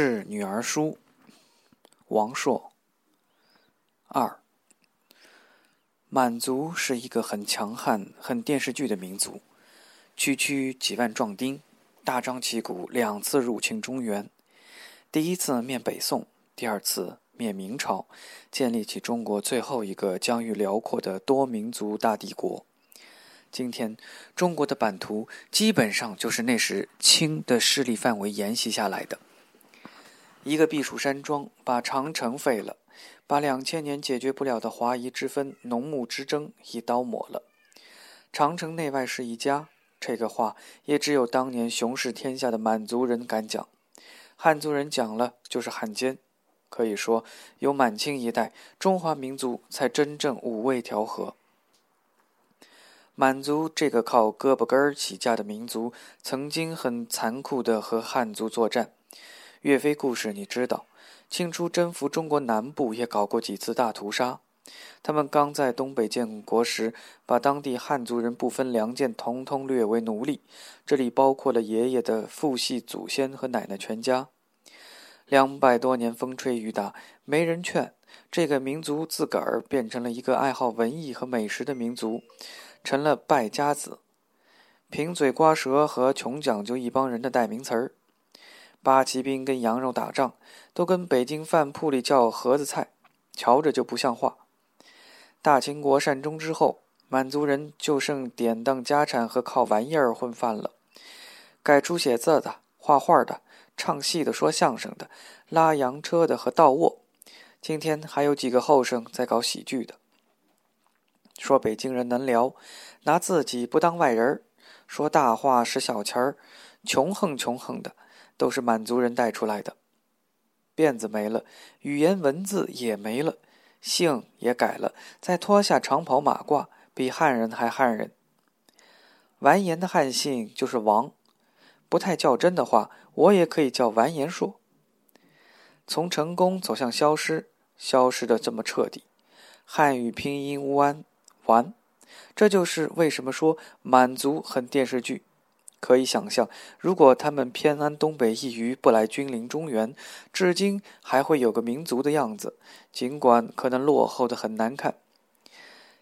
致女儿书，王朔。二，满族是一个很强悍、很电视剧的民族，区区几万壮丁，大张旗鼓两次入侵中原，第一次灭北宋，第二次灭明朝，建立起中国最后一个疆域辽阔的多民族大帝国。今天，中国的版图基本上就是那时清的势力范围沿袭下来的。一个避暑山庄，把长城废了，把两千年解决不了的华夷之分、农牧之争一刀抹了。长城内外是一家，这个话也只有当年雄视天下的满族人敢讲。汉族人讲了就是汉奸。可以说，有满清一代，中华民族才真正五味调和。满族这个靠胳膊根儿起家的民族，曾经很残酷地和汉族作战。岳飞故事你知道，清初征服中国南部也搞过几次大屠杀。他们刚在东北建国时，把当地汉族人不分良贱，统统掠为奴隶，这里包括了爷爷的父系祖先和奶奶全家。两百多年风吹雨打，没人劝，这个民族自个儿变成了一个爱好文艺和美食的民族，成了败家子、贫嘴瓜舌和穷讲究一帮人的代名词儿。八旗兵跟羊肉打仗，都跟北京饭铺里叫盒子菜，瞧着就不像话。大清国善终之后，满族人就剩典当家产和靠玩意儿混饭了。改出写字的、画画的、唱戏的、说相声的、拉洋车的和倒卧，今天还有几个后生在搞喜剧的。说北京人能聊，拿自己不当外人，说大话使小钱儿，穷横穷横的。都是满族人带出来的，辫子没了，语言文字也没了，姓也改了，再脱下长袍马褂，比汉人还汉人。完颜的汉姓就是王，不太较真的话，我也可以叫完颜硕。从成功走向消失，消失的这么彻底。汉语拼音乌安完，这就是为什么说满族很电视剧。可以想象，如果他们偏安东北一隅，不来君临中原，至今还会有个民族的样子，尽管可能落后的很难看。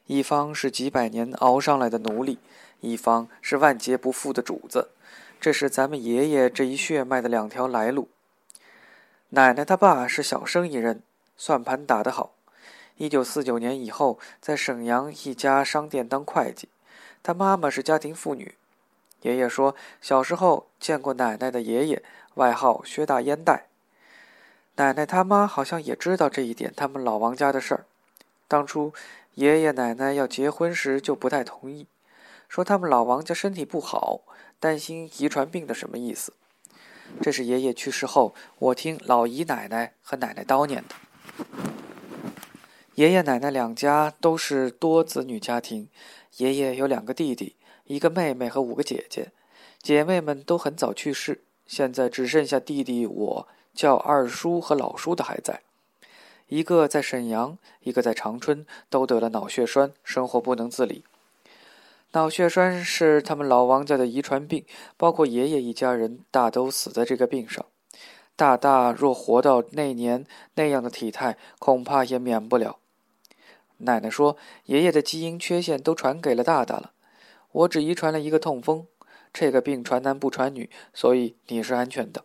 一方是几百年熬上来的奴隶，一方是万劫不复的主子，这是咱们爷爷这一血脉的两条来路。奶奶他爸是小生意人，算盘打得好。一九四九年以后，在沈阳一家商店当会计。他妈妈是家庭妇女。爷爷说，小时候见过奶奶的爷爷，外号薛大烟袋。奶奶他妈好像也知道这一点，他们老王家的事儿。当初爷爷奶奶要结婚时就不太同意，说他们老王家身体不好，担心遗传病的什么意思？这是爷爷去世后，我听老姨奶奶和奶奶叨念的。爷爷奶奶两家都是多子女家庭，爷爷有两个弟弟。一个妹妹和五个姐姐，姐妹们都很早去世，现在只剩下弟弟我叫二叔和老叔的还在。一个在沈阳，一个在长春，都得了脑血栓，生活不能自理。脑血栓是他们老王家的遗传病，包括爷爷一家人大都死在这个病上。大大若活到那年那样的体态，恐怕也免不了。奶奶说，爷爷的基因缺陷都传给了大大了。我只遗传了一个痛风，这个病传男不传女，所以你是安全的。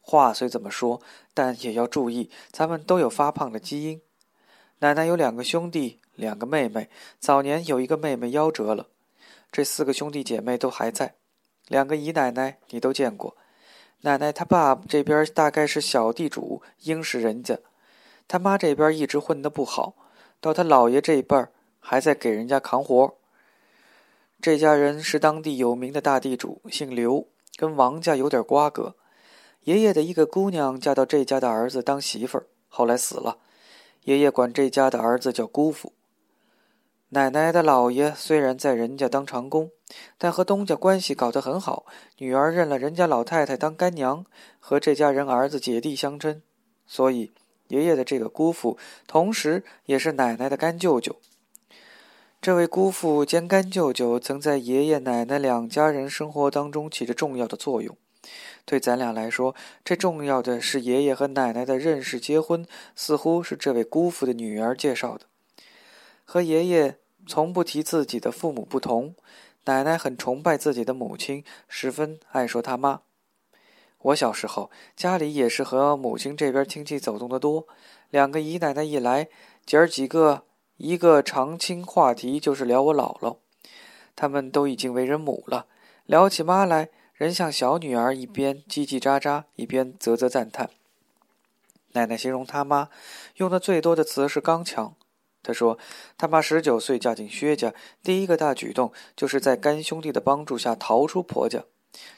话虽这么说，但也要注意，咱们都有发胖的基因。奶奶有两个兄弟，两个妹妹，早年有一个妹妹夭折了。这四个兄弟姐妹都还在，两个姨奶奶你都见过。奶奶她爸这边大概是小地主，应是人家。他妈这边一直混得不好，到他姥爷这一辈儿还在给人家扛活。这家人是当地有名的大地主，姓刘，跟王家有点瓜葛。爷爷的一个姑娘嫁到这家的儿子当媳妇儿，后来死了。爷爷管这家的儿子叫姑父。奶奶的姥爷虽然在人家当长工，但和东家关系搞得很好，女儿认了人家老太太当干娘，和这家人儿子姐弟相称。所以爷爷的这个姑父，同时也是奶奶的干舅舅。这位姑父兼干舅舅曾在爷爷奶奶两家人生活当中起着重要的作用。对咱俩来说，这重要的是爷爷和奶奶的认识、结婚，似乎是这位姑父的女儿介绍的。和爷爷从不提自己的父母不同，奶奶很崇拜自己的母亲，十分爱说他妈。我小时候家里也是和母亲这边亲戚走动的多，两个姨奶奶一来，姐儿几个一个常青话题就是聊我姥姥。他们都已经为人母了，聊起妈来，人像小女儿，一边叽叽喳喳，一边啧啧赞叹。奶奶形容他妈，用的最多的词是刚强。她说，他妈十九岁嫁进薛家，第一个大举动就是在干兄弟的帮助下逃出婆家。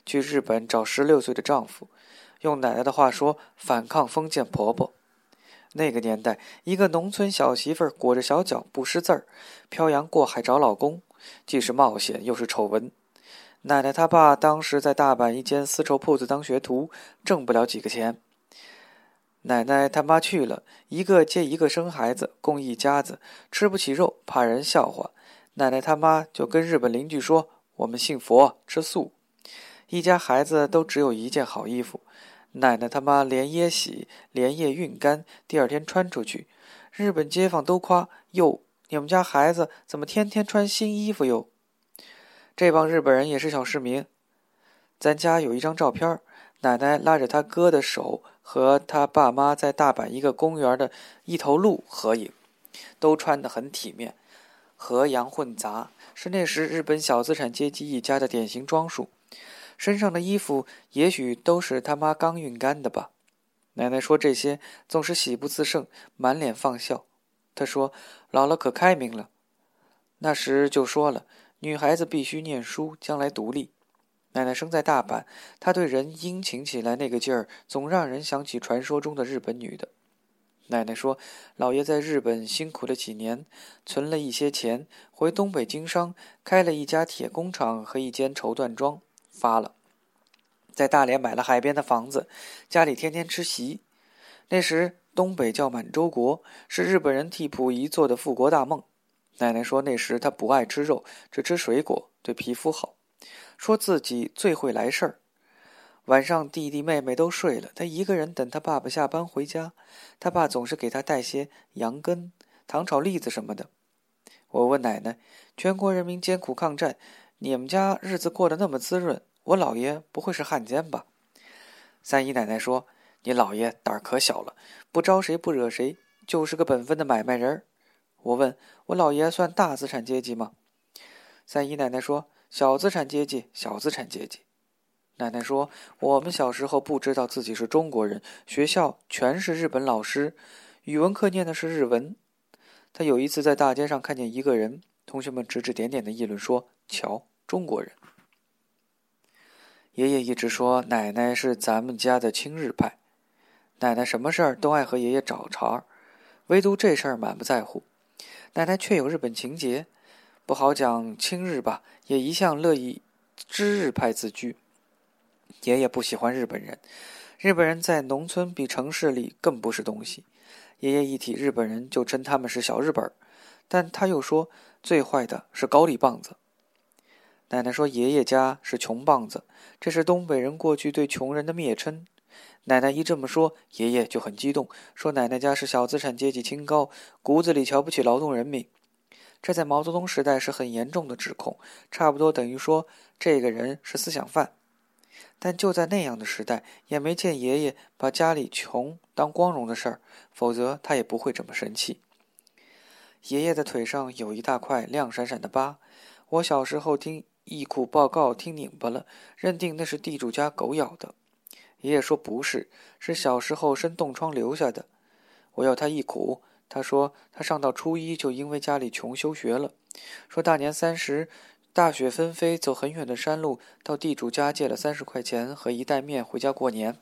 去日本找十六岁的丈夫，用奶奶的话说，反抗封建婆婆。那个年代，一个农村小媳妇裹着小脚不识字儿，漂洋过海找老公，既是冒险又是丑闻。奶奶她爸当时在大阪一间丝绸铺子当学徒，挣不了几个钱。奶奶他妈去了，一个接一个生孩子，供一家子，吃不起肉，怕人笑话。奶奶他妈就跟日本邻居说：“我们信佛，吃素。”一家孩子都只有一件好衣服，奶奶他妈连夜洗，连夜熨干，第二天穿出去。日本街坊都夸：“哟，你们家孩子怎么天天穿新衣服哟？”这帮日本人也是小市民。咱家有一张照片，奶奶拉着他哥的手，和他爸妈在大阪一个公园的一头鹿合影，都穿得很体面，和洋混杂，是那时日本小资产阶级一家的典型装束。身上的衣服也许都是他妈刚熨干的吧。奶奶说这些总是喜不自胜，满脸放笑。她说：“姥姥可开明了，那时就说了，女孩子必须念书，将来独立。”奶奶生在大阪，她对人殷勤起来那个劲儿，总让人想起传说中的日本女的。奶奶说，姥爷在日本辛苦了几年，存了一些钱，回东北经商，开了一家铁工厂和一间绸缎庄。发了，在大连买了海边的房子，家里天天吃席。那时东北叫满洲国，是日本人替溥仪做的复国大梦。奶奶说那时他不爱吃肉，只吃水果，对皮肤好。说自己最会来事儿。晚上弟弟妹妹都睡了，他一个人等他爸爸下班回家。他爸总是给他带些羊羹、糖炒栗子什么的。我问奶奶：全国人民艰苦抗战。你们家日子过得那么滋润，我姥爷不会是汉奸吧？三姨奶奶说：“你姥爷胆儿可小了，不招谁不惹谁，就是个本分的买卖人儿。”我问我姥爷算大资产阶级吗？三姨奶奶说：“小资产阶级，小资产阶级。”奶奶说：“我们小时候不知道自己是中国人，学校全是日本老师，语文课念的是日文。”他有一次在大街上看见一个人，同学们指指点点的议论说。瞧，中国人。爷爷一直说奶奶是咱们家的亲日派，奶奶什么事儿都爱和爷爷找茬儿，唯独这事儿满不在乎。奶奶却有日本情结，不好讲亲日吧，也一向乐意知日派自居。爷爷不喜欢日本人，日本人在农村比城市里更不是东西。爷爷一提日本人就称他们是小日本儿，但他又说最坏的是高丽棒子。奶奶说：“爷爷家是穷棒子，这是东北人过去对穷人的蔑称。”奶奶一这么说，爷爷就很激动，说：“奶奶家是小资产阶级清高，骨子里瞧不起劳动人民。”这在毛泽东时代是很严重的指控，差不多等于说这个人是思想犯。但就在那样的时代，也没见爷爷把家里穷当光荣的事儿，否则他也不会这么生气。爷爷的腿上有一大块亮闪闪的疤，我小时候听。忆苦报告听拧巴了，认定那是地主家狗咬的。爷爷说不是，是小时候生冻疮留下的。我要他忆苦，他说他上到初一就因为家里穷休学了。说大年三十，大雪纷飞，走很远的山路到地主家借了三十块钱和一袋面回家过年。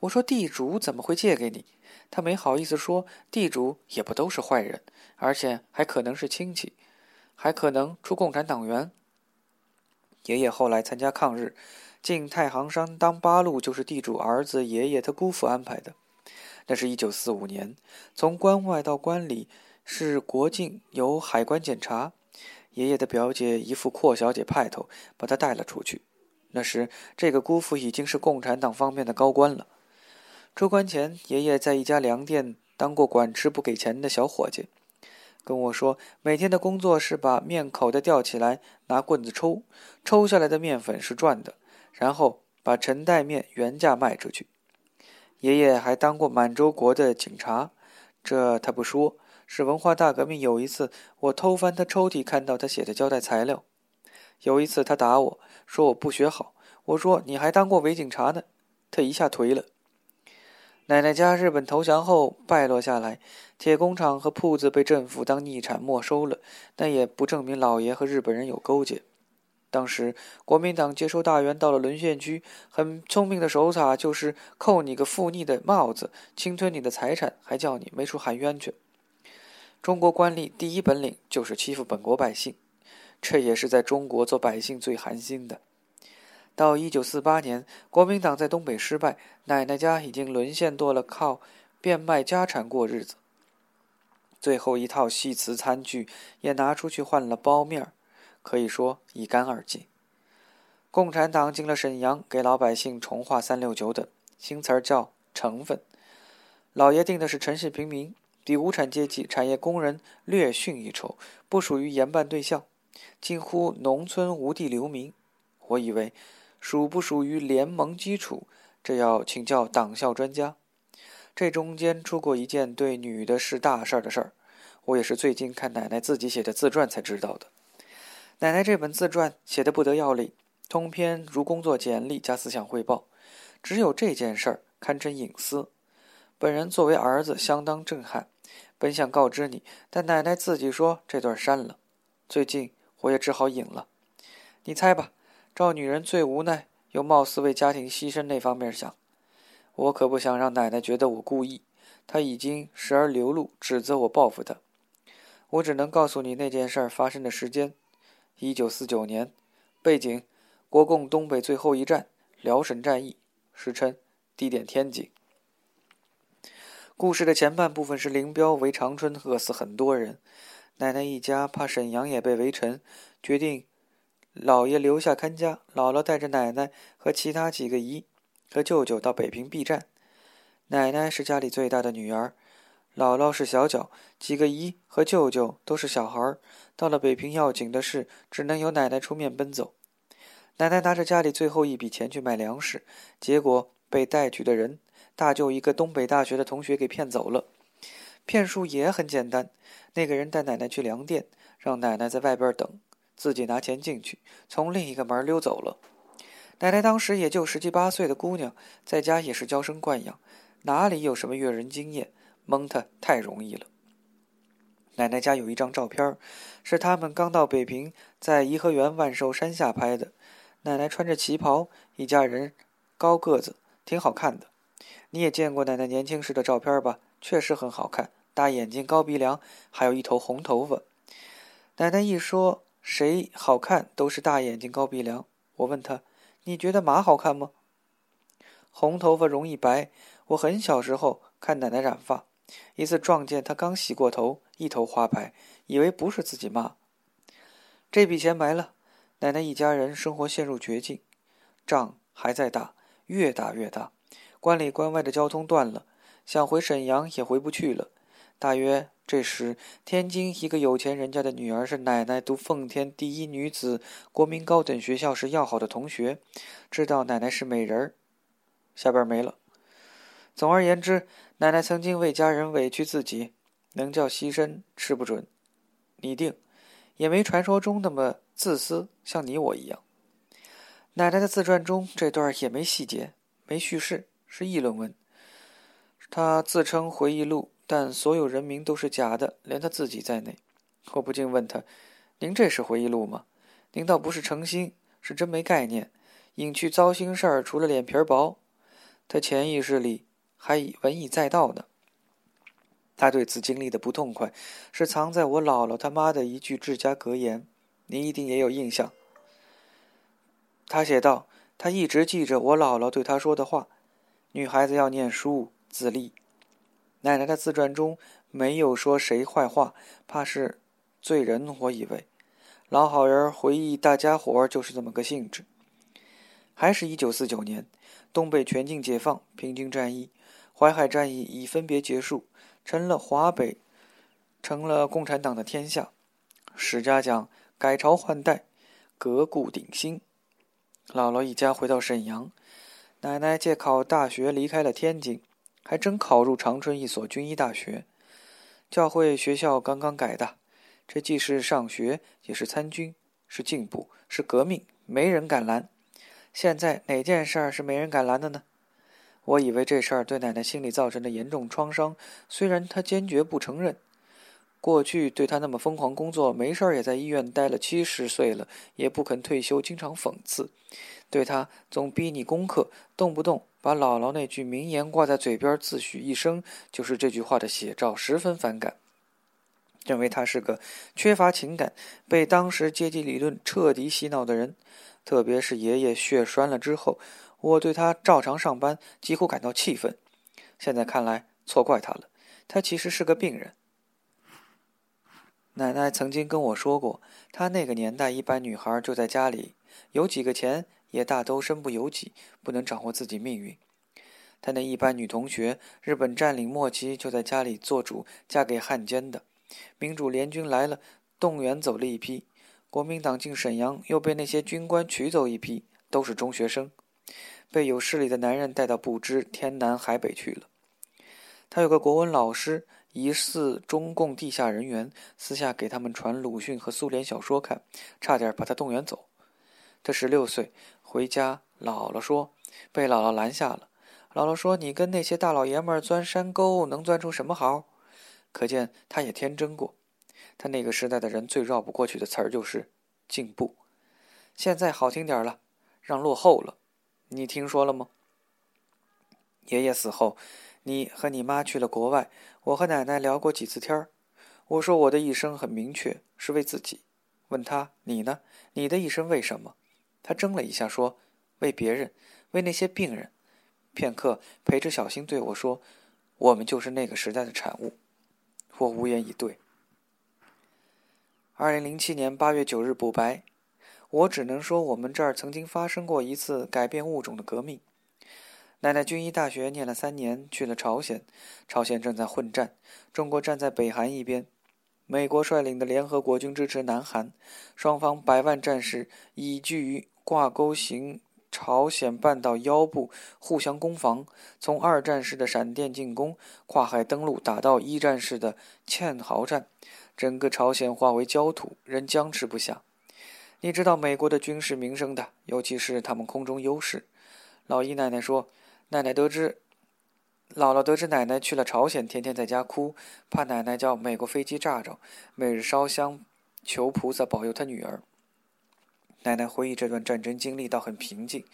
我说地主怎么会借给你？他没好意思说，地主也不都是坏人，而且还可能是亲戚，还可能出共产党员。爷爷后来参加抗日，进太行山当八路，就是地主儿子爷爷他姑父安排的。那是一九四五年，从关外到关里是国境，有海关检查。爷爷的表姐一副阔小姐派头，把他带了出去。那时，这个姑父已经是共产党方面的高官了。出关前，爷爷在一家粮店当过管吃不给钱的小伙计，跟我说，每天的工作是把面口袋吊起来，拿棍子抽，抽下来的面粉是赚的，然后把陈袋面原价卖出去。爷爷还当过满洲国的警察，这他不说。是文化大革命有一次，我偷翻他抽屉，看到他写的交代材料。有一次他打我说我不学好，我说你还当过伪警察呢，他一下颓了。奶奶家日本投降后败落下来，铁工厂和铺子被政府当逆产没收了，但也不证明老爷和日本人有勾结。当时国民党接收大员到了沦陷区，很聪明的手法就是扣你个负逆的帽子，侵吞你的财产，还叫你没处喊冤去。中国官吏第一本领就是欺负本国百姓，这也是在中国做百姓最寒心的。到一九四八年，国民党在东北失败，奶奶家已经沦陷多了靠变卖家产过日子。最后一套戏瓷餐具也拿出去换了包面，可以说一干二净。共产党进了沈阳，给老百姓重划三六九等，新词儿叫成分。老爷定的是城市平民。比无产阶级、产业工人略逊一筹，不属于严办对象，近乎农村无地流民。我以为，属不属于联盟基础，这要请教党校专家。这中间出过一件对女的是大事儿的事儿，我也是最近看奶奶自己写的自传才知道的。奶奶这本自传写的不得要领，通篇如工作简历加思想汇报，只有这件事儿堪称隐私。本人作为儿子，相当震撼。本想告知你，但奶奶自己说这段删了。最近我也只好隐了。你猜吧，赵女人最无奈又貌似为家庭牺牲那方面想。我可不想让奶奶觉得我故意。她已经时而流露，指责我报复她。我只能告诉你那件事发生的时间：一九四九年。背景：国共东北最后一战——辽沈战役。时称：地点：天津。故事的前半部分是林彪围长春，饿死很多人。奶奶一家怕沈阳也被围城，决定姥爷留下看家，姥姥带着奶奶和其他几个姨和舅舅到北平避战。奶奶是家里最大的女儿，姥姥是小脚，几个姨和舅舅都是小孩儿。到了北平要紧的事，只能由奶奶出面奔走。奶奶拿着家里最后一笔钱去买粮食，结果被带去的人。大舅一个东北大学的同学给骗走了，骗术也很简单。那个人带奶奶去粮店，让奶奶在外边等，自己拿钱进去，从另一个门溜走了。奶奶当时也就十七八岁的姑娘，在家也是娇生惯养，哪里有什么阅人经验，蒙她太容易了。奶奶家有一张照片，是他们刚到北平，在颐和园万寿山下拍的。奶奶穿着旗袍，一家人高个子，挺好看的。你也见过奶奶年轻时的照片吧？确实很好看，大眼睛、高鼻梁，还有一头红头发。奶奶一说谁好看，都是大眼睛、高鼻梁。我问他：“你觉得马好看吗？”红头发容易白。我很小时候看奶奶染发，一次撞见她刚洗过头，一头花白，以为不是自己妈。这笔钱没了，奶奶一家人生活陷入绝境，仗还在打，越打越大。关里关外的交通断了，想回沈阳也回不去了。大约这时，天津一个有钱人家的女儿是奶奶读奉天第一女子国民高等学校时要好的同学，知道奶奶是美人儿，下边没了。总而言之，奶奶曾经为家人委屈自己，能叫牺牲吃不准，你定，也没传说中那么自私，像你我一样。奶奶的自传中这段也没细节，没叙事。是议论文。她自称回忆录，但所有人名都是假的，连他自己在内。我不禁问他：“您这是回忆录吗？您倒不是诚心，是真没概念，隐去糟心事儿，除了脸皮薄。”他潜意识里还文以载道呢。他对此经历的不痛快，是藏在我姥姥他妈的一句治家格言，您一定也有印象。他写道：“他一直记着我姥姥对他说的话。”女孩子要念书自立。奶奶的自传中没有说谁坏话，怕是罪人。我以为老好人回忆大家伙就是这么个性质。还是一九四九年，东北全境解放，平津战役、淮海战役已分别结束，成了华北，成了共产党的天下。史家讲改朝换代，革故鼎新。姥姥一家回到沈阳，奶奶借考大学离开了天津，还真考入长春一所军医大学。教会学校刚刚改的，这既是上学，也是参军，是进步，是革命，没人敢拦。现在哪件事儿是没人敢拦的呢？我以为这事儿对奶奶心里造成的严重创伤，虽然她坚决不承认。过去对他那么疯狂工作，没事儿也在医院待了七十岁了，也不肯退休，经常讽刺。对他总逼你功课，动不动把姥姥那句名言挂在嘴边，自诩一生就是这句话的写照，十分反感。认为他是个缺乏情感、被当时阶级理论彻底洗脑的人。特别是爷爷血栓了之后，我对他照常上班几乎感到气愤。现在看来，错怪他了，他其实是个病人。奶奶曾经跟我说过，她那个年代，一般女孩就在家里，有几个钱也大都身不由己，不能掌握自己命运。她那一般女同学，日本占领末期就在家里做主，嫁给汉奸的。民主联军来了，动员走了一批。国民党进沈阳，又被那些军官取走一批，都是中学生，被有势力的男人带到不知天南海北去了。她有个国文老师，疑似中共地下人员，私下给他们传鲁迅和苏联小说看，差点把他动员走。他十六岁回家，姥姥说被姥姥拦下了。姥姥说：“你跟那些大老爷们儿钻山沟，能钻出什么好？”可见他也天真过。他那个时代的人最绕不过去的词儿就是“进步”，现在好听点了，让落后了。你听说了吗？爷爷死后，你和你妈去了国外，我和奶奶聊过几次天儿。我说我的一生很明确，是为自己。问他你呢？你的一生为什么？他怔了一下，说：“为别人，为那些病人。”片刻，陪着小新对我说：“我们就是那个时代的产物。”我无言以对。二零零七年八月九日补白，我只能说我们这儿曾经发生过一次改变物种的革命。奶奶军医大学念了三年，去了朝鲜，朝鲜正在混战，中国站在北韩一边，美国率领的联合国军支持南韩，双方百万战士以居于挂钩型朝鲜半岛腰部，互相攻防，从二战式的闪电进攻，跨海登陆，打到一战式的堑壕战。整个朝鲜化为焦土，人僵持不下。你知道美国的军事名声的，尤其是他们空中优势。老姨奶奶说，奶奶得知，姥姥得知奶奶去了朝鲜，天天在家哭，怕奶奶叫美国飞机炸着，每日烧香求菩萨保佑她女儿。奶奶回忆这段战争经历，倒很平静，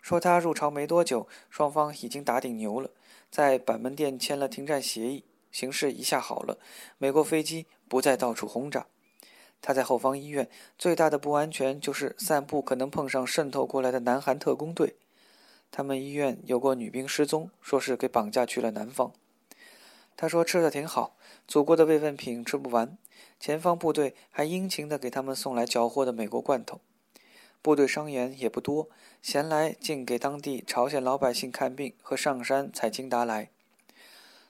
说她入朝没多久，双方已经打顶牛了，在板门店签了停战协议。形势一下好了，美国飞机不再到处轰炸。他在后方医院最大的不安全就是散步可能碰上渗透过来的南韩特工队。他们医院有过女兵失踪，说是给绑架去了南方。他说吃的挺好，祖国的慰问品吃不完。前方部队还殷勤地给他们送来缴获的美国罐头。部队伤员也不多，闲来竟给当地朝鲜老百姓看病和上山采青达来。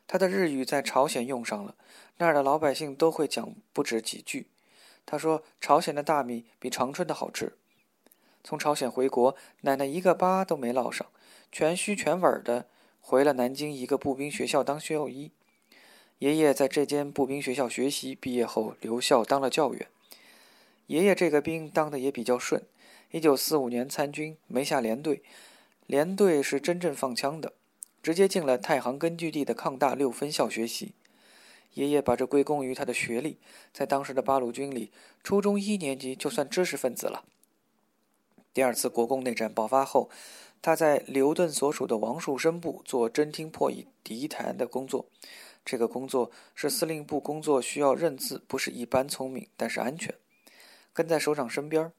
他的日语在朝鲜用上了，那儿的老百姓都会讲不止几句。他说：“朝鲜的大米比长春的好吃。”从朝鲜回国，奶奶一个疤都没落上，全虚全稳的回了南京一个步兵学校当学校医。爷爷在这间步兵学校学习，毕业后留校当了教员。爷爷这个兵当的也比较顺，一九四五年参军，没下连队，连队是真正放枪的。直接进了太行根据地的抗大六分校学习，爷爷把这归功于他的学历，在当时的八路军里，初中一年级就算知识分子了。第二次国共内战爆发后，他在刘顿所属的王树声部做侦听破译敌谈的工作，这个工作是司令部工作，需要认字，不是一般聪明，但是安全。跟在首长身边，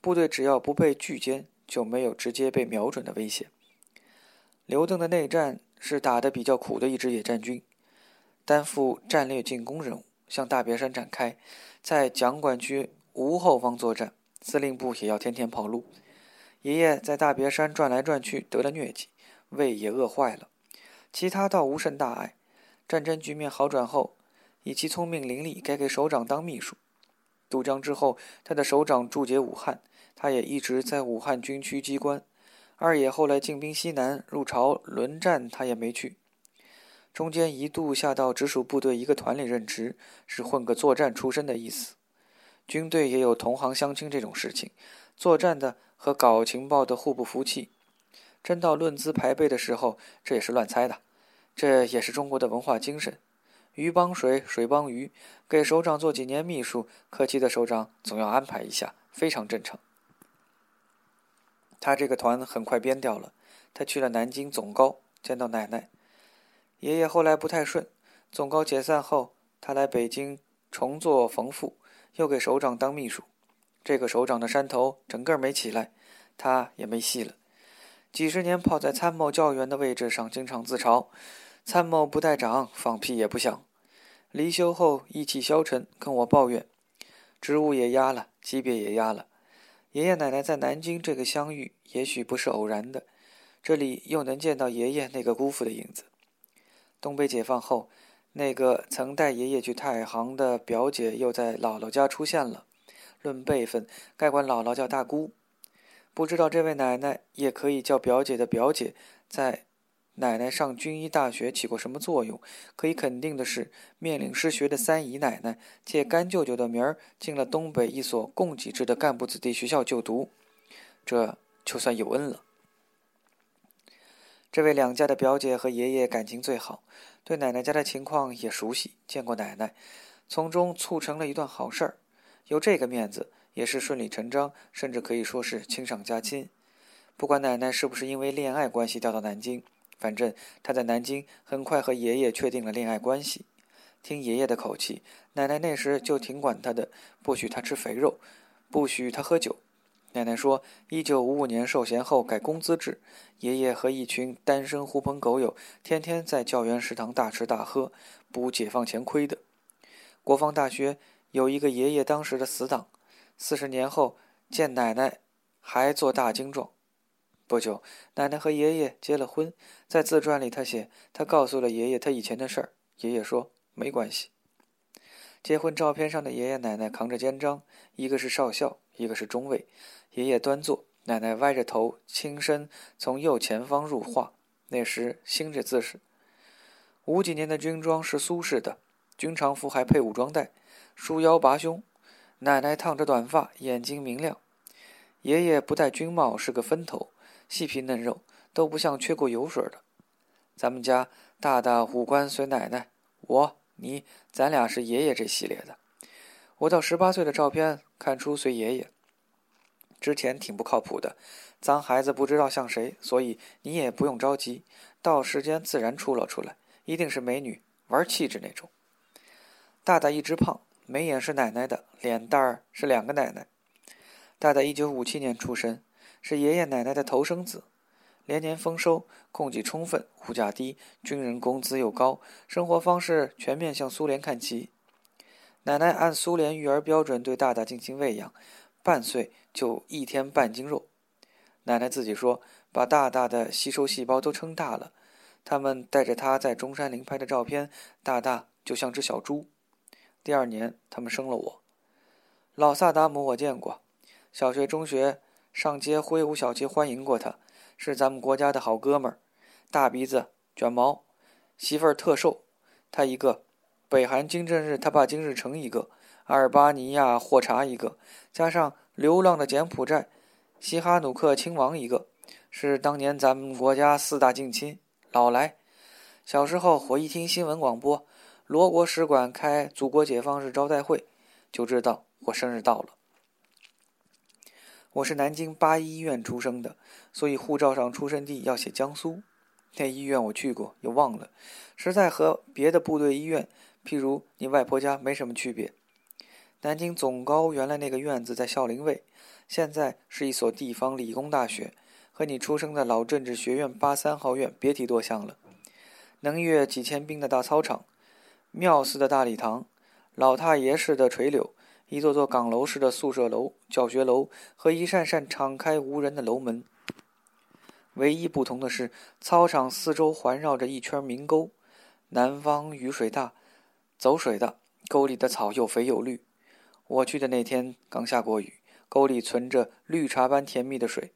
部队只要不被拒歼，就没有直接被瞄准的危险。刘邓的内战是打得比较苦的一支野战军，担负战略进攻任务，向大别山展开，在蒋管区无后方作战，司令部也要天天跑路。爷爷在大别山转来转去，得了疟疾，胃也饿坏了。其他倒无甚大碍。战争局面好转后，以其聪明伶俐，该给首长当秘书。渡江之后，他的首长驻节武汉，他也一直在武汉军区机关。二爷后来进兵西南，入朝轮战，他也没去。中间一度下到直属部队一个团里任职，是混个作战出身的意思。军队也有同行相亲这种事情，作战的和搞情报的互不服气。真到论资排辈的时候，这也是乱猜的。这也是中国的文化精神，鱼帮水，水帮鱼。给首长做几年秘书，客气的首长总要安排一下，非常正常。他这个团很快编掉了，他去了南京总高见到奶奶。爷爷后来不太顺，总高解散后，他来北京重做冯父，又给首长当秘书。这个首长的山头整个没起来，他也没戏了。几十年泡在参谋教员的位置上，经常自嘲。参谋不带长，放屁也不响。离休后意气消沉，跟我抱怨，职务也压了，级别也压了。爷爷奶奶在南京这个相遇，也许不是偶然的。这里又能见到爷爷那个姑父的影子。东北解放后，那个曾带爷爷去太行的表姐又在姥姥家出现了。论辈分，该管姥姥叫大姑。不知道这位奶奶，也可以叫表姐的表姐，在。奶奶上军医大学起过什么作用？可以肯定的是，面临失学的三姨奶奶借干舅舅的名儿进了东北一所供给制的干部子弟学校就读，这就算有恩了。这位两家的表姐和爷爷感情最好，对奶奶家的情况也熟悉，见过奶奶，从中促成了一段好事儿。有这个面子，也是顺理成章，甚至可以说是亲上加亲。不管奶奶是不是因为恋爱关系调到南京。反正她在南京很快和爷爷确定了恋爱关系。听爷爷的口气，奶奶那时就挺管他的，不许他吃肥肉，不许他喝酒。奶奶说，一九五五年授衔后改工资制，爷爷和一群单身狐朋狗友天天在教员食堂大吃大喝，补解放前亏的。国防大学有一个爷爷当时的死党，四十年后见奶奶还做大精壮。不久，奶奶和爷爷结了婚。在自传里，他写他告诉了爷爷他以前的事儿。爷爷说没关系。结婚照片上的爷爷奶奶扛着肩章，一个是少校，一个是中尉。爷爷端坐，奶奶歪着头，轻身从右前方入画。那时兴这姿势。五几年的军装是苏式的，军长服还配武装带，束腰拔胸。奶奶烫着短发，眼睛明亮。爷爷不戴军帽，是个分头。细皮嫩肉都不像缺过油水的。咱们家大大五官随奶奶，我你咱俩是爷爷这系列的。我到十八岁的照片看出随爷爷。之前挺不靠谱的，脏孩子不知道像谁，所以你也不用着急，到时间自然出了出来，一定是美女，玩气质那种。大大一直胖，眉眼是奶奶的，脸蛋儿是两个奶奶。大大一九五七年出生。是爷爷奶奶的头生子，连年丰收，供给充分，物价低，军人工资又高，生活方式全面向苏联看齐。奶奶按苏联育儿标准对大大进行喂养，半岁就一天半斤肉。奶奶自己说，把大大的吸收细胞都撑大了。他们带着他在中山陵拍的照片，大大就像只小猪。第二年，他们生了我。老萨达姆我见过，小学、中学。上街挥舞小旗欢迎过他，是咱们国家的好哥们儿，大鼻子卷毛，媳妇儿特瘦，他一个，北韩金正日他爸金日成一个，阿尔巴尼亚霍查一个，加上流浪的柬埔寨，西哈努克亲王一个，是当年咱们国家四大近亲，老来。小时候我一听新闻广播，罗国使馆开祖国解放日招待会，就知道我生日到了。我是南京八一医院出生的，所以护照上出生地要写江苏。那医院我去过，又忘了，实在和别的部队医院，譬如你外婆家没什么区别。南京总高原来那个院子在孝陵卫，现在是一所地方理工大学，和你出生的老政治学院八三号院别提多像了。能阅几千兵的大操场，庙似的大礼堂，老太爷似的垂柳，一座座岗楼式的宿舍楼、教学楼和一扇扇敞开无人的楼门。唯一不同的是，操场四周环绕着一圈明沟。南方雨水大，走水的沟里的草又肥又绿。我去的那天刚下过雨，沟里存着绿茶般甜蜜的水。